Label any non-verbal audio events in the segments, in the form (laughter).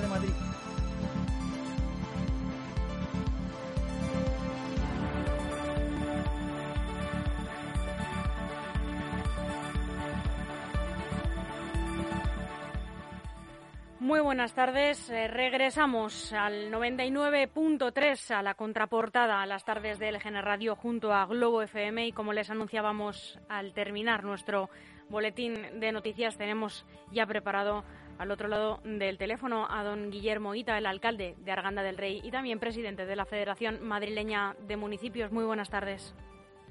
De Madrid. Muy buenas tardes. Eh, regresamos al 99.3 a la contraportada a las tardes de LGN Radio junto a Globo FM y como les anunciábamos al terminar nuestro boletín de noticias tenemos ya preparado al otro lado del teléfono a don Guillermo Ita, el alcalde de Arganda del Rey y también presidente de la Federación Madrileña de Municipios. Muy buenas tardes.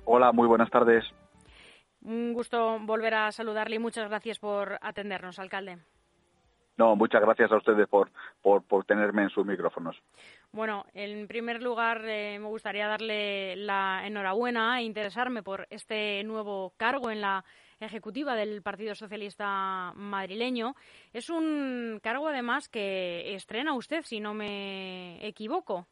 Hola, muy buenas tardes. Un gusto volver a saludarle y muchas gracias por atendernos, alcalde. No, muchas gracias a ustedes por, por, por tenerme en sus micrófonos. Bueno, en primer lugar eh, me gustaría darle la enhorabuena e interesarme por este nuevo cargo en la ejecutiva del Partido Socialista madrileño. Es un cargo además que estrena usted, si no me equivoco.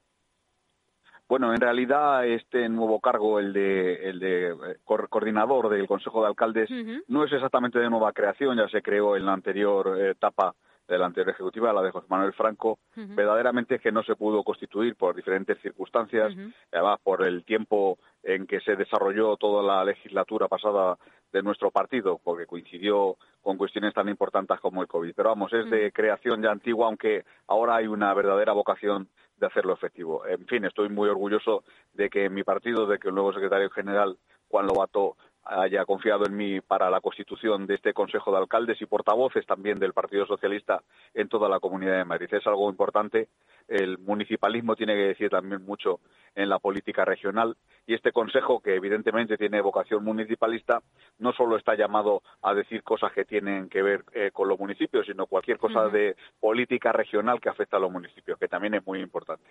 Bueno, en realidad este nuevo cargo, el de, el de eh, coordinador del Consejo de Alcaldes, no es exactamente de nueva creación, ya se creó en la anterior etapa de la anterior ejecutiva, la de José Manuel Franco, verdaderamente que no se pudo constituir por diferentes circunstancias, además por el tiempo en que se desarrolló toda la legislatura pasada de nuestro partido, porque coincidió con cuestiones tan importantes como el COVID. Pero vamos, es de creación ya antigua, aunque ahora hay una verdadera vocación de hacerlo efectivo. En fin, estoy muy orgulloso de que mi partido, de que el nuevo secretario general, Juan Lobato, haya confiado en mí para la constitución de este Consejo de Alcaldes y portavoces también del Partido Socialista en toda la Comunidad de Madrid. Es algo importante. El municipalismo tiene que decir también mucho en la política regional y este Consejo, que evidentemente tiene vocación municipalista, no solo está llamado a decir cosas que tienen que ver eh, con los municipios, sino cualquier cosa de política regional que afecta a los municipios, que también es muy importante.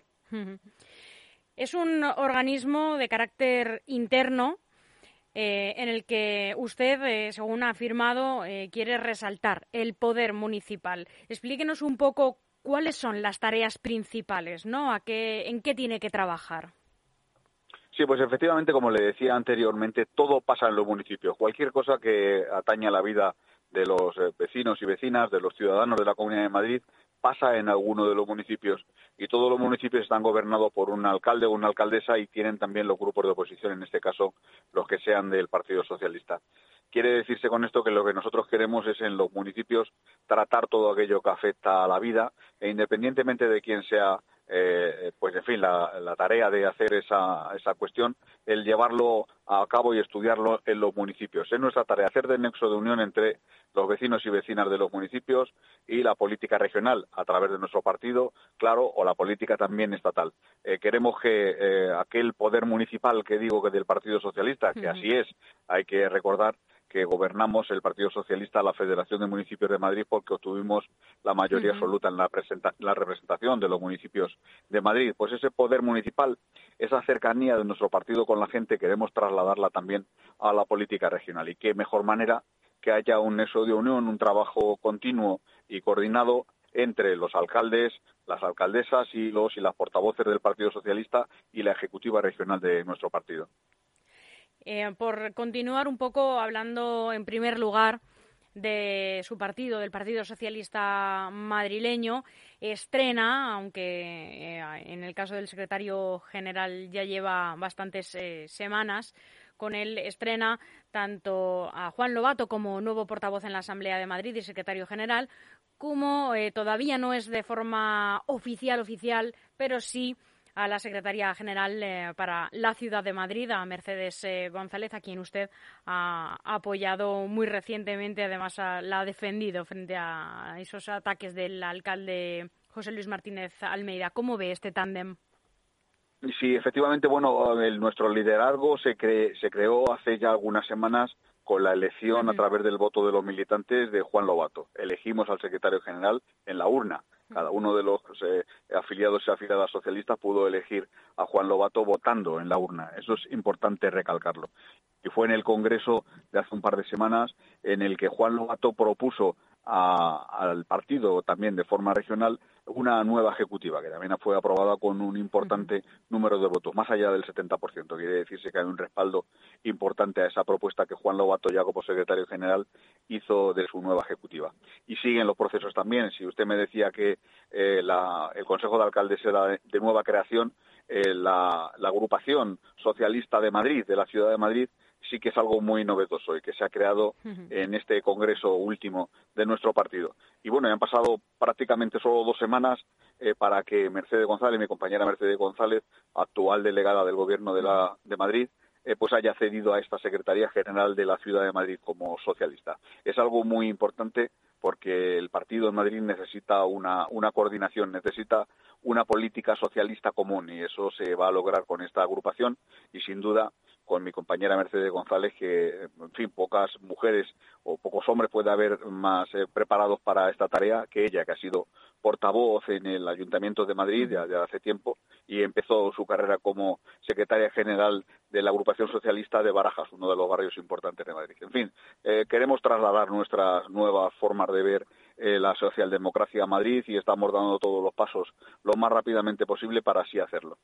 Es un organismo de carácter interno eh, en el que usted, eh, según ha afirmado, eh, quiere resaltar el poder municipal. Explíquenos un poco cuáles son las tareas principales, ¿no? ¿A qué, ¿En qué tiene que trabajar? Sí, pues efectivamente, como le decía anteriormente, todo pasa en los municipios. Cualquier cosa que atañe a la vida de los vecinos y vecinas, de los ciudadanos de la Comunidad de Madrid, pasa en alguno de los municipios y todos los municipios están gobernados por un alcalde o una alcaldesa y tienen también los grupos de oposición, en este caso los que sean del Partido Socialista. Quiere decirse con esto que lo que nosotros queremos es en los municipios tratar todo aquello que afecta a la vida e independientemente de quién sea eh, pues en fin, la, tarea de hacer esa, esa cuestión, el llevarlo a cabo y estudiarlo en los municipios. Es nuestra tarea hacer de nexo de unión entre los vecinos y vecinas de los municipios y la política regional a través de nuestro partido, claro, o la política también estatal. Eh, queremos que eh, aquel poder municipal que digo que del Partido Socialista, que así es, hay que recordar que gobernamos el Partido Socialista la Federación de Municipios de Madrid porque obtuvimos la mayoría absoluta en la, la, representación de los municipios de Madrid. Pues ese poder municipal, esa cercanía de nuestro partido con la gente, queremos trasladarla también a la política regional. Y qué mejor manera que haya un nexo de unión, un trabajo continuo y coordinado entre los alcaldes, las alcaldesas y los y las portavoces del Partido Socialista y la ejecutiva regional de nuestro partido. Eh, por continuar un poco hablando en primer lugar de su partido, del Partido Socialista madrileño, estrena, aunque eh, en el caso del secretario general ya lleva bastantes eh, semanas, con él estrena tanto a Juan Lobato como nuevo portavoz en la Asamblea de Madrid y secretario general, como todavía no es de forma oficial, oficial, pero sí a la Secretaría General eh, para la Ciudad de Madrid, a Mercedes eh, González, a quien usted ha apoyado muy recientemente, además la ha defendido frente a esos ataques del alcalde José Luis Martínez Almeida. ¿Cómo ve este tándem? Sí, efectivamente, bueno, nuestro liderazgo se, se creó hace ya algunas semanas con la elección a través del voto de los militantes de Juan Lobato. Elegimos al secretario general en la urna. Cada uno de los eh, afiliados y afiliadas socialistas pudo elegir a Juan Lobato votando en la urna. Eso es importante recalcarlo. Y fue en el Congreso de hace un par de semanas en el que Juan Lobato propuso al partido también de forma regional una nueva ejecutiva que también fue aprobada con un importante número de votos, más allá del 70%. Quiere decirse que hay un respaldo importante a esa propuesta que Juan Lobato como secretario general, hizo de su nueva ejecutiva. Y siguen los procesos también. Si usted me decía que eh, el Consejo de Alcaldes era de, nueva creación, eh, la agrupación socialista de Madrid, de la ciudad de Madrid, sí que es algo muy novedoso y que se ha creado en este congreso último de nuestro partido. Y bueno, ya han pasado prácticamente solo dos semanas eh, para que Mercedes González, mi compañera Mercedes González, actual delegada del Gobierno de, la, de Madrid, eh, pues haya cedido a esta Secretaría General de la Ciudad de Madrid como socialista. Es algo muy importante porque el partido en Madrid necesita una, una coordinación, necesita una política socialista común y eso se va a lograr con esta agrupación y sin duda con mi compañera Mercedes González, que, en fin, pocas mujeres o pocos hombres puede haber más eh, preparados para esta tarea que ella, que ha sido portavoz en el Ayuntamiento de Madrid ya, hace tiempo y empezó su carrera como secretaria general de la agrupación socialista de Barajas, uno de los barrios importantes de Madrid. En fin, eh, queremos trasladar nuestras nuevas formas de ver eh, la socialdemocracia a Madrid y estamos dando todos los pasos lo más rápidamente posible para así hacerlo.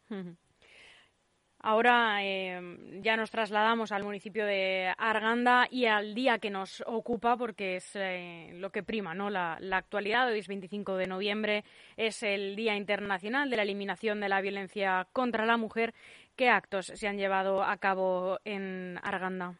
Ahora em, ya nos trasladamos al municipio de Arganda y al día que nos ocupa, porque es eh, lo que prima, ¿no? La, actualidad. Hoy es 25 de noviembre, es el Día Internacional de la Eliminación de la Violencia contra la Mujer. ¿Qué actos se han llevado a cabo en Arganda?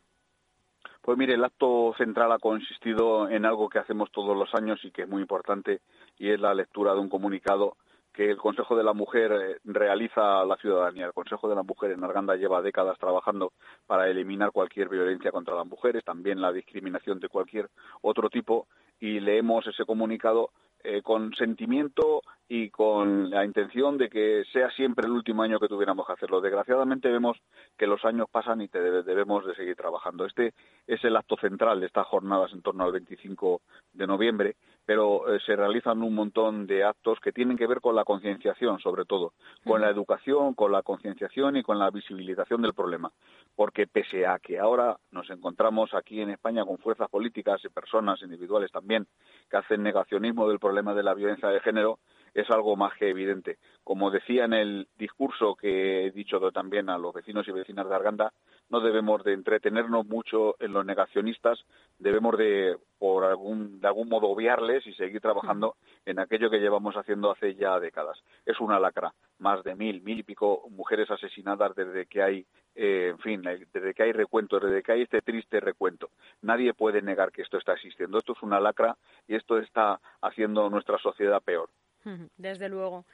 Pues mire, el acto central ha consistido en algo que hacemos todos los años y que es muy importante, y es la lectura de un comunicado que el Consejo de la Mujer eh, realiza a la ciudadanía. El Consejo de la Mujer en Arganda lleva décadas trabajando para eliminar cualquier violencia contra las mujeres, también la discriminación de cualquier otro tipo, y leemos ese comunicado eh, con sentimiento y con la intención de que sea siempre el último año que tuviéramos que hacerlo. Desgraciadamente vemos que los años pasan y debemos de seguir trabajando. Este es el acto central de estas jornadas en torno al 25 de noviembre, pero eh, se realizan un montón de actos que tienen que ver con la concienciación, sobre todo, con la educación, con la concienciación y con la visibilización del problema. Porque pese a que ahora nos encontramos aquí en España con fuerzas políticas y personas individuales también que hacen negacionismo del problema de la violencia de género, es algo más que evidente. Como decía en el discurso que he dicho también a los vecinos y vecinas de Arganda, no debemos de entretenernos mucho en los negacionistas, debemos de, por algún, de algún modo, obviarles y seguir trabajando en aquello que llevamos haciendo hace ya décadas. Es una lacra, más de mil, mil y pico mujeres asesinadas desde que hay, eh, en fin, desde que hay recuento, desde que hay este triste recuento. Nadie puede negar que esto está existiendo. Esto es una lacra y esto está haciendo nuestra sociedad peor. (laughs) Desde luego.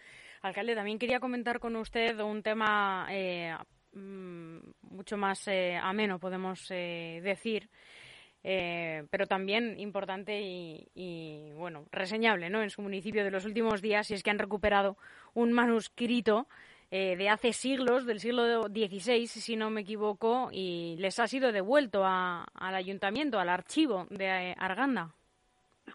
Alcalde, también quería comentar con usted un tema eh, mm, mucho más eh, ameno, podemos eh, decir, pero también importante y, bueno, reseñable ¿no? en su municipio de los últimos días, y es que han recuperado un manuscrito de hace siglos, del siglo XVI, si no me equivoco, y les ha sido devuelto al ayuntamiento, al archivo de Arganda.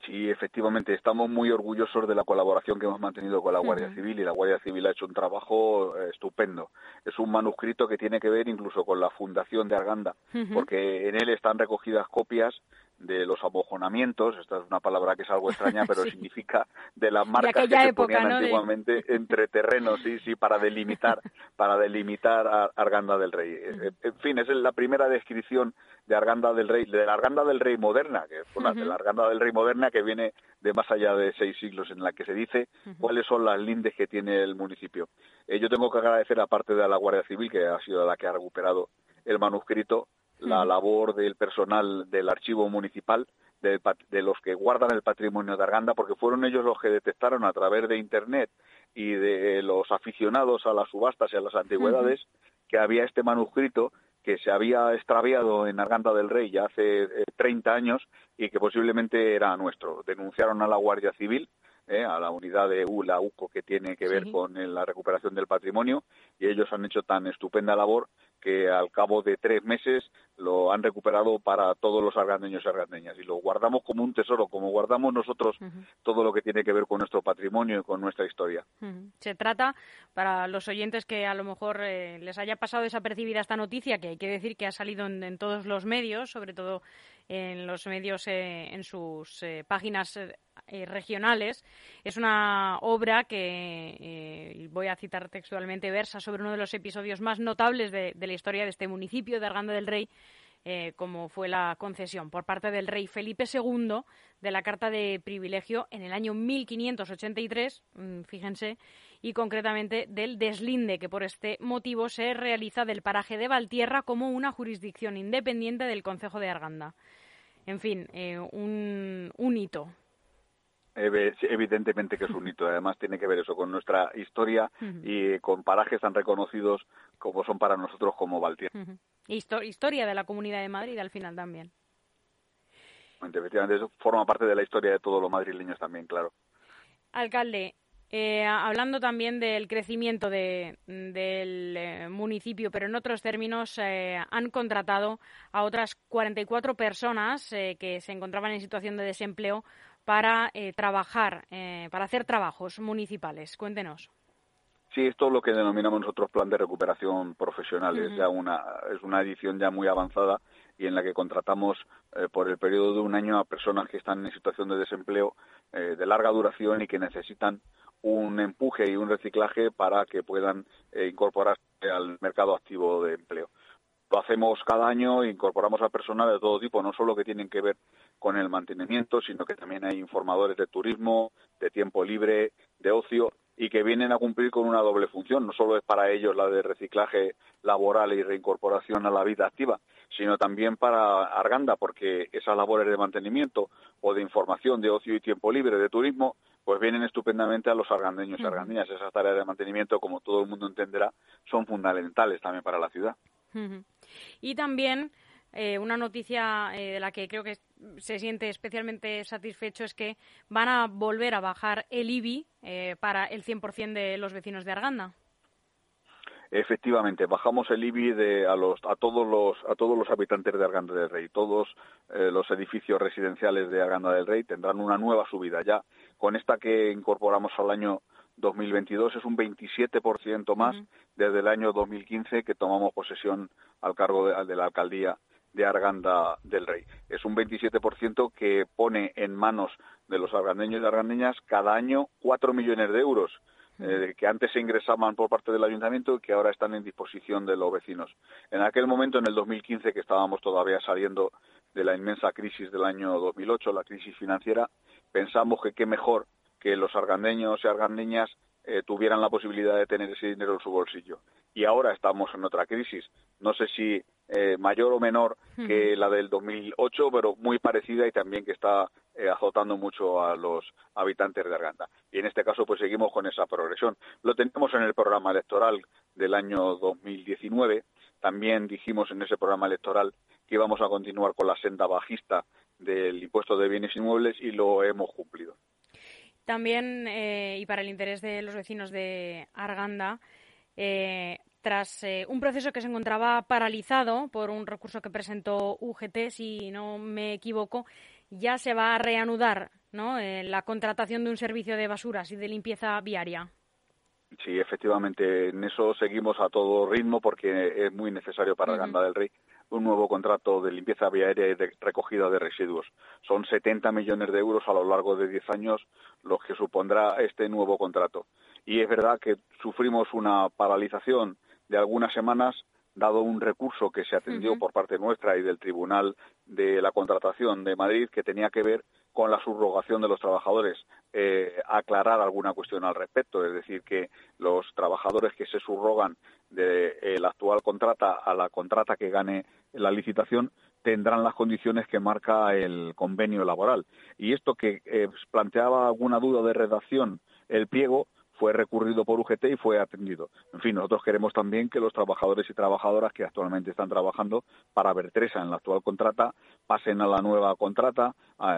Sí, efectivamente, estamos muy orgullosos de la colaboración que hemos mantenido con la Guardia Civil y la Guardia Civil ha hecho un trabajo eh, estupendo. Es un manuscrito que tiene que ver incluso con la fundación de Arganda, porque en él están recogidas copias de los abojonamientos, esta es una palabra que es algo extraña, (laughs) pero significa de las marcas que se ponían antiguamente (laughs) entre terrenos, sí, sí, para delimitar, (laughs) para delimitar a Arganda del Rey. En fin, es la primera descripción de Arganda del Rey, de la Arganda del Rey moderna, que es una de la Arganda del Rey moderna que viene de más allá de seis siglos, en la que se dice cuáles son las lindes que tiene el municipio. Eh, yo tengo que agradecer, aparte de a la Guardia Civil, que ha sido la que ha recuperado el manuscrito, la labor del personal del archivo municipal, de, los que guardan el patrimonio de Arganda, porque fueron ellos los que detectaron a través de Internet y de los aficionados a las subastas y a las antigüedades que había este manuscrito que se había extraviado en Arganda del Rey ya hace 30 eh, años y que posiblemente era nuestro. Denunciaron a la Guardia Civil, eh, a la unidad de U, la UCO, que tiene que ver con la recuperación del patrimonio, y ellos han hecho tan estupenda labor que al cabo de tres meses lo han recuperado para todos los argandeños y argandeñas. Y lo guardamos como un tesoro, como guardamos nosotros todo lo que tiene que ver con nuestro patrimonio y con nuestra historia. Se trata, para los oyentes que a lo mejor eh, les haya pasado desapercibida esta noticia, que hay que decir que ha salido en, todos los medios, sobre todo en los medios, en sus páginas regionales. Es una obra que, voy a citar textualmente, versa sobre uno de los episodios más notables de, la historia de este municipio de Arganda del Rey, eh, como fue la concesión por parte del rey Felipe II de la Carta de Privilegio en el año 1583, mm, fíjense, y concretamente del deslinde que por este motivo se realiza del paraje de Valtierra como una jurisdicción independiente del Concejo de Arganda. En fin, eh, un hito Evidentemente que es un hito. Además tiene que ver eso con nuestra historia y con parajes tan reconocidos como son para nosotros como Valtier. historia de la Comunidad de Madrid al final también. Efectivamente, eso forma parte de la historia de todos los madrileños también, claro. Alcalde, eh, hablando también del crecimiento del eh, municipio, pero en otros términos, eh, han contratado a otras 44 personas que se encontraban en situación de desempleo para eh, trabajar, eh, para hacer trabajos municipales. Cuéntenos. Sí, esto es lo que denominamos nosotros plan de recuperación profesional. Es ya una, es una edición ya muy avanzada y en la que contratamos eh, por el periodo de un año a personas que están en situación de desempleo de larga duración y que necesitan un empuje y un reciclaje para que puedan incorporarse al mercado activo de empleo. Lo hacemos cada año, incorporamos a personal de todo tipo, no solo que tienen que ver con el mantenimiento, sino que también hay informadores de turismo, de tiempo libre, de ocio, y que vienen a cumplir con una doble función. No solo es para ellos la de reciclaje laboral y reincorporación a la vida activa, sino también para Arganda, porque esas labores de mantenimiento o de información de ocio y tiempo libre, de turismo, pues vienen estupendamente a los argandeños y argandeñas. Esas tareas de mantenimiento, como todo el mundo entenderá, son fundamentales también para la ciudad. Y también eh, una noticia eh, de la que creo que se siente especialmente satisfecho es que van a volver a bajar el IBI eh, para el 100% de los vecinos de Arganda. Efectivamente, bajamos el IBI de, a, los, a, todos los, a todos los habitantes de Arganda del Rey. Todos los edificios residenciales de Arganda del Rey tendrán una nueva subida. Ya con esta que incorporamos al año 2022 es un 27% más desde el año 2015 que tomamos posesión al cargo de, la alcaldía de Arganda del Rey. Es un 27% que pone en manos de los argandeños y argandeñas cada año 4 millones de euros, eh, que antes se ingresaban por parte del ayuntamiento y que ahora están en disposición de los vecinos. En aquel momento, en el 2015, que estábamos todavía saliendo de la inmensa crisis del año 2008, la crisis financiera, pensamos que qué mejor que los argandeños y argandeñas eh, tuvieran la posibilidad de tener ese dinero en su bolsillo. Y ahora estamos en otra crisis, no sé si eh, mayor o menor que la del 2008, pero muy parecida y también que está eh, azotando mucho a los habitantes de Arganda. Y en este caso, pues seguimos con esa progresión. Lo tenemos en el programa electoral del año 2019. También dijimos en ese programa electoral que íbamos a continuar con la senda bajista del impuesto de bienes inmuebles y lo hemos cumplido. También, eh, y para el interés de los vecinos de Arganda, eh, tras eh, un proceso que se encontraba paralizado por un recurso que presentó UGT, si no me equivoco, ya se va a reanudar ¿no? la contratación de un servicio de basuras y de limpieza viaria. Sí, efectivamente, en eso seguimos a todo ritmo porque es muy necesario para Arganda del Rey un nuevo contrato de limpieza viaria y de recogida de residuos. Son 70 millones de euros a lo largo de 10 años los que supondrá este nuevo contrato. Y es verdad que sufrimos una paralización de algunas semanas dado un recurso que se atendió por parte nuestra y del Tribunal de la Contratación de Madrid que tenía que ver con la subrogación de los trabajadores, eh, aclarar alguna cuestión al respecto, es decir, que los trabajadores que se subrogan de, actual contrata a la contrata que gane la licitación tendrán las condiciones que marca el convenio laboral. Y esto que eh, planteaba alguna duda de redacción el pliego fue recurrido por UGT y fue atendido. En fin, nosotros queremos también que los trabajadores y trabajadoras que actualmente están trabajando para Vertresa en la actual contrata pasen a la nueva contrata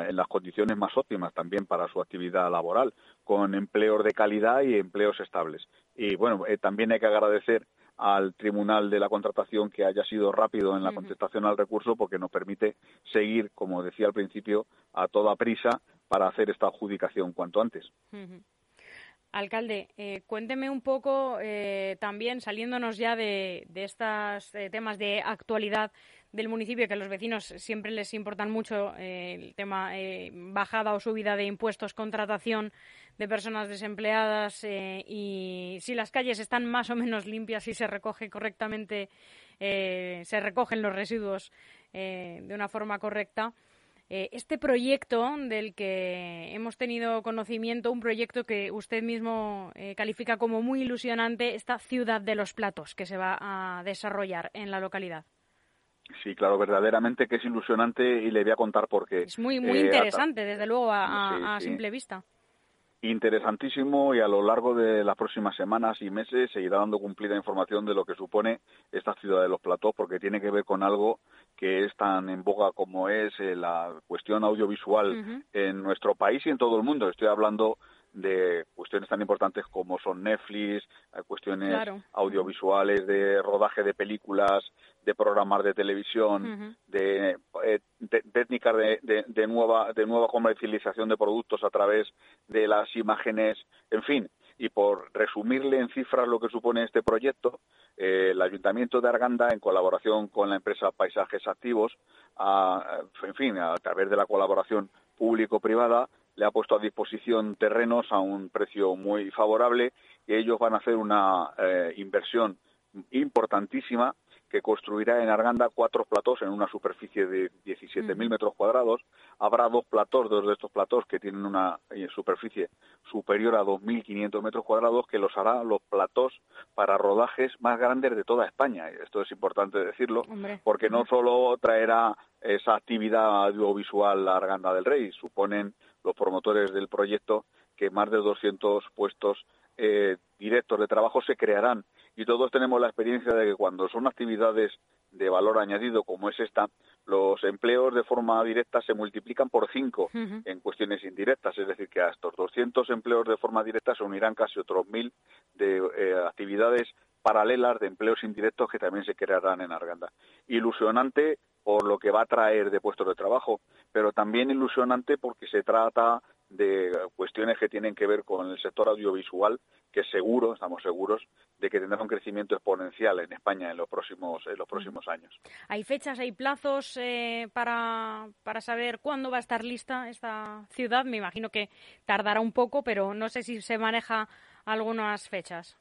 en las condiciones más óptimas también para su actividad laboral, con empleos de calidad y empleos estables. Y bueno, eh, también hay que agradecer al Tribunal de la Contratación que haya sido rápido en la contestación al recurso porque nos permite seguir, como decía al principio, a toda prisa para hacer esta adjudicación cuanto antes. Alcalde, eh, cuénteme un poco eh, también, saliéndonos ya de, estos eh, temas de actualidad del municipio, que a los vecinos siempre les importan mucho el tema bajada o subida de impuestos, contratación de personas desempleadas y si las calles están más o menos limpias y se recoge correctamente, se recogen los residuos de una forma correcta. Eh, este proyecto del que hemos tenido conocimiento, un proyecto que usted mismo eh, califica como muy ilusionante, esta ciudad de los platos que se va a desarrollar en la localidad. Sí, claro, verdaderamente que es ilusionante y le voy a contar por qué. Es muy, muy eh, interesante, desde luego, a, simple vista interesantísimo y a lo largo de las próximas semanas y meses seguirá dando cumplida información de lo que supone esta ciudad de los platós porque tiene que ver con algo que es tan en boga como es eh, la cuestión audiovisual en nuestro país y en todo el mundo. Estoy hablando de cuestiones tan importantes como son Netflix, cuestiones audiovisuales, de rodaje de películas, de programas de televisión, de, eh, técnicas de, de, nueva, de nueva comercialización de productos a través de las imágenes, en fin. Y por resumirle en cifras lo que supone este proyecto, eh, el Ayuntamiento de Arganda, en colaboración con la empresa Paisajes Activos, en fin, a través de la colaboración público-privada, le ha puesto a disposición terrenos a un precio muy favorable y ellos van a hacer una eh, inversión importantísima que construirá en Arganda cuatro platós en una superficie de 17.000 mm. metros cuadrados. Habrá dos platós, dos de estos platós que tienen una eh, superficie superior a 2.500 metros cuadrados, que los hará los platós para rodajes más grandes de toda España. Esto es importante decirlo, porque no solo traerá esa actividad audiovisual a Arganda del Rey, suponen los promotores del proyecto que más de 200 puestos eh, directos de trabajo se crearán. Y todos tenemos la experiencia de que cuando son actividades de valor añadido como es esta, los empleos de forma directa se multiplican por cinco en cuestiones indirectas, es decir, que a estos 200 empleos de forma directa se unirán casi otros mil de eh, actividades paralelas de empleos indirectos que también se crearán en Arganda. Ilusionante por lo que va a traer de puestos de trabajo, pero también ilusionante porque se trata de cuestiones que tienen que ver con el sector audiovisual, que seguro, estamos seguros, de que tendrá un crecimiento exponencial en España en los próximos, en los próximos años. ¿Hay fechas, hay plazos eh, para, para saber cuándo va a estar lista esta ciudad? Me imagino que tardará un poco, pero no sé si se maneja algunas fechas.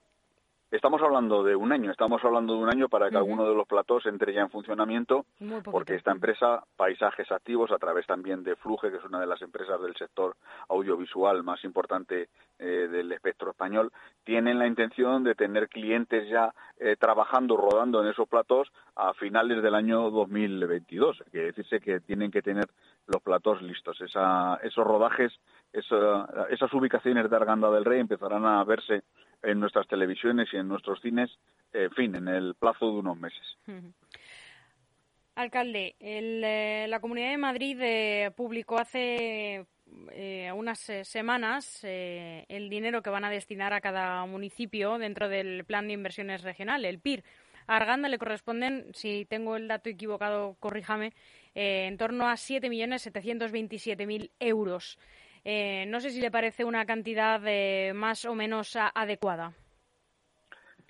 Estamos hablando de un año, estamos hablando de un año para que alguno de los platós entre ya en funcionamiento, porque esta empresa, Paisajes Activos, a través también de Fluge, que es una de las empresas del sector audiovisual más importante eh, del espectro español, tienen la intención de tener clientes ya eh, trabajando, rodando en esos platós a finales del año 2022. Quiere decirse que tienen que tener los platós listos. esos rodajes, esas ubicaciones de Arganda del Rey empezarán a verse en nuestras televisiones y en nuestros cines, en fin, en el plazo de unos meses. Alcalde, eh, la Comunidad de Madrid eh, publicó hace eh, unas semanas el dinero que van a destinar a cada municipio dentro del Plan de Inversiones Regional, el PIR. A Arganda le corresponden, si tengo el dato equivocado, corríjame, en torno a 7.727.000 euros. Eh, no sé si le parece una cantidad eh, más o menos adecuada.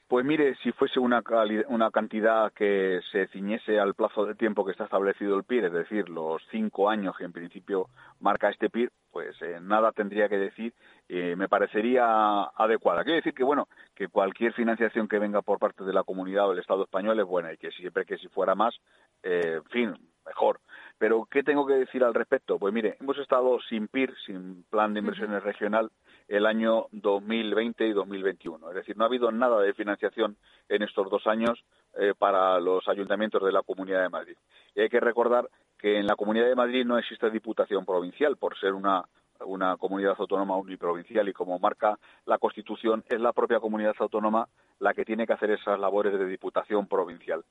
Pues mire, si fuese una, una cantidad que se ciñese al plazo de tiempo que está establecido el PIR, es decir, los cinco años que en principio marca este PIR, pues eh, nada tendría que decir, me parecería adecuada. Quiere decir que, bueno, que cualquier financiación que venga por parte de la comunidad o del Estado español es buena y que siempre que si fuera más, en fin, mejor. Pero, ¿qué tengo que decir al respecto? Pues mire, hemos estado sin PIR, sin Plan de Inversiones Regional, el año 2020 y 2021. Es decir, no ha habido nada de financiación en estos dos años eh, para los ayuntamientos de la Comunidad de Madrid. Y hay que recordar que en la Comunidad de Madrid no existe diputación provincial, por ser una, una comunidad autónoma uniprovincial y como marca la Constitución, es la propia comunidad autónoma la que tiene que hacer esas labores de diputación provincial.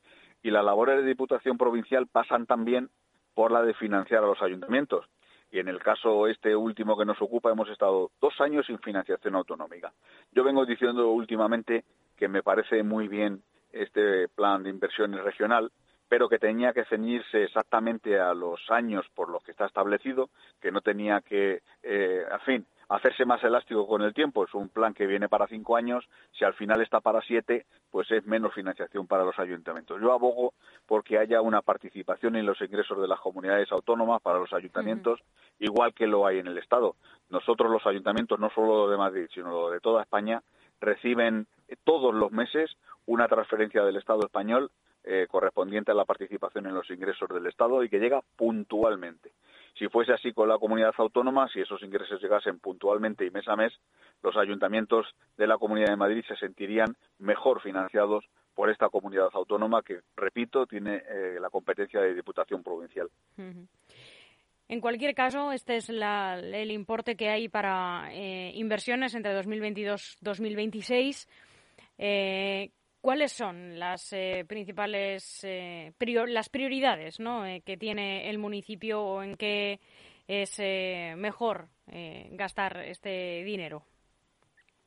Y las labores de diputación provincial pasan también por la de financiar a los ayuntamientos. Y en el caso este último que nos ocupa hemos estado dos años sin financiación autonómica. Yo vengo diciendo últimamente que me parece muy bien este plan de inversiones regional, pero que tenía que ceñirse exactamente a los años por los que está establecido, que no tenía que, eh, fin, hacerse más elástico con el tiempo. Es un plan que viene para cinco años. Si al final está para siete, pues es menos financiación para los ayuntamientos. Yo abogo porque haya una participación en los ingresos de las comunidades autónomas para los ayuntamientos, igual que lo hay en el Estado. Nosotros los ayuntamientos, no solo de Madrid, sino de toda España, reciben todos los meses una transferencia del Estado español eh, correspondiente a la participación en los ingresos del Estado y que llega puntualmente. Si fuese así con la comunidad autónoma, si esos ingresos llegasen puntualmente y mes a mes, los ayuntamientos de la Comunidad de Madrid se sentirían mejor financiados por esta comunidad autónoma que, repito, tiene eh, la competencia de Diputación Provincial. En cualquier caso, este es el importe que hay para eh, inversiones entre 2022 y 2026. ¿Cuáles son las eh, principales eh, las prioridades eh, que tiene el municipio o en qué es mejor gastar este dinero?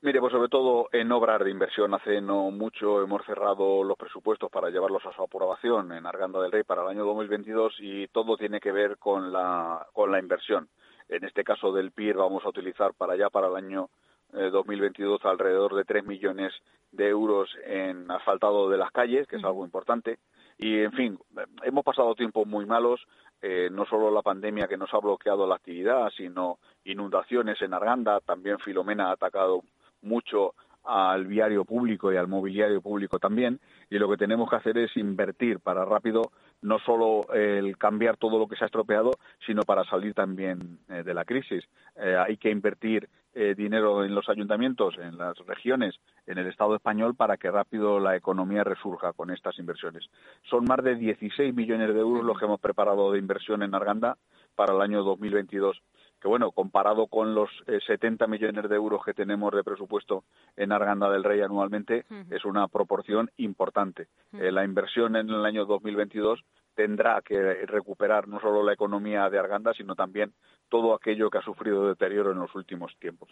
Mire, pues sobre todo en obras de inversión. Hace no mucho hemos cerrado los presupuestos para llevarlos a su aprobación en Arganda del Rey para el año 2022 y todo tiene que ver con la, con la inversión. En este caso del PIR vamos a utilizar para allá, para el año 2022 alrededor de 3 millones de euros en asfaltado de las calles, que es algo importante. Y, en fin, hemos pasado tiempos muy malos, eh, no solo la pandemia que nos ha bloqueado la actividad, sino inundaciones en Arganda, también Filomena ha atacado mucho al viario público y al mobiliario público también, y lo que tenemos que hacer es invertir para rápido no solo el cambiar todo lo que se ha estropeado, sino para salir también eh, de la crisis. Eh, hay que invertir eh, dinero en los ayuntamientos, en las regiones, en el Estado español para que rápido la economía resurja con estas inversiones. Son más de 16 millones de euros los que hemos preparado de inversión en Arganda para el año 2022 que bueno, comparado con los 70 millones de euros que tenemos de presupuesto en Arganda del Rey anualmente, es una proporción importante. la inversión en el año 2022 tendrá que recuperar no solo la economía de Arganda, sino también todo aquello que ha sufrido deterioro en los últimos tiempos.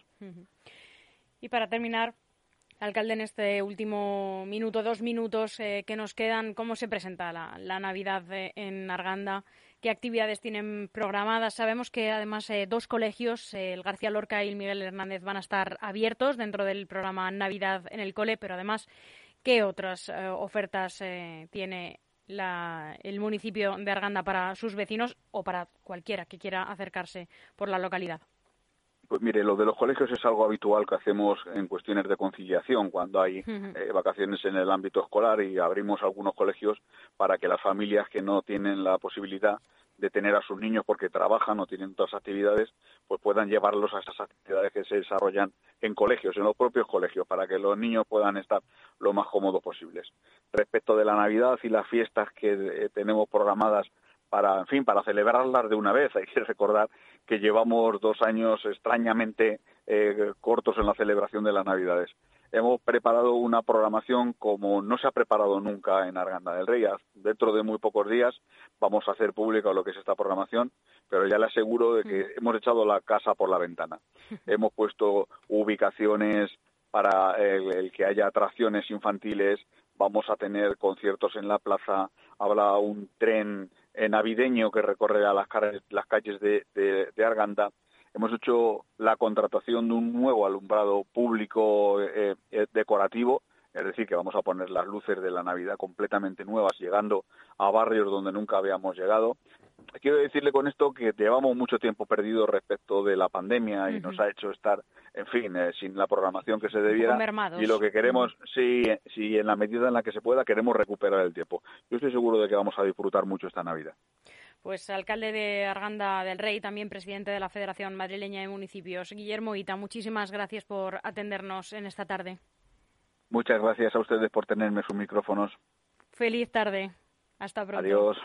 Y para terminar, alcalde, en este último minuto, dos minutos eh, que nos quedan, ¿cómo se presenta la, Navidad en Arganda? ¿Qué actividades tienen programadas? Sabemos que además eh, dos colegios, eh, el García Lorca y el Miguel Hernández, van a estar abiertos dentro del programa Navidad en el cole, pero además, ¿qué otras ofertas tiene el municipio de Arganda para sus vecinos o para cualquiera que quiera acercarse por la localidad? Pues mire, lo de los colegios es algo habitual que hacemos en cuestiones de conciliación, cuando hay eh, vacaciones en el ámbito escolar y abrimos algunos colegios para que las familias que no tienen la posibilidad de tener a sus niños porque trabajan o tienen otras actividades, pues puedan llevarlos a esas actividades que se desarrollan en colegios, en los propios colegios, para que los niños puedan estar lo más cómodos posibles. Respecto de la Navidad y las fiestas que eh, tenemos programadas para, en fin, para celebrarlas de una vez. (laughs) Hay que recordar que llevamos dos años extrañamente eh, cortos en la celebración de las Navidades hemos preparado una programación como no se ha preparado nunca en Arganda del Rey. Dentro de muy pocos días vamos a hacer pública lo que es esta programación, pero ya le aseguro de que hemos echado la casa por la ventana. (laughs) hemos puesto ubicaciones para el, que haya atracciones infantiles, vamos a tener conciertos en la plaza, habrá un tren navideño que recorre a las, calles de, de Arganda hemos hecho la contratación de un nuevo alumbrado público eh, eh, decorativo, es decir, que vamos a poner las luces de la Navidad completamente nuevas, llegando a barrios donde nunca habíamos llegado. Quiero decirle con esto que llevamos mucho tiempo perdido respecto de la pandemia y nos ha hecho estar, en fin, eh, sin la programación que se debiera. Y lo que queremos, sí, sí, en la medida en la que se pueda, queremos recuperar el tiempo. Yo estoy seguro de que vamos a disfrutar mucho esta Navidad. Pues alcalde de Arganda del Rey, también presidente de la Federación Madrileña de Municipios, Guillermo Ita, muchísimas gracias por atendernos en esta tarde. Muchas gracias a ustedes por tenerme sus micrófonos. Feliz tarde. Hasta pronto. Adiós.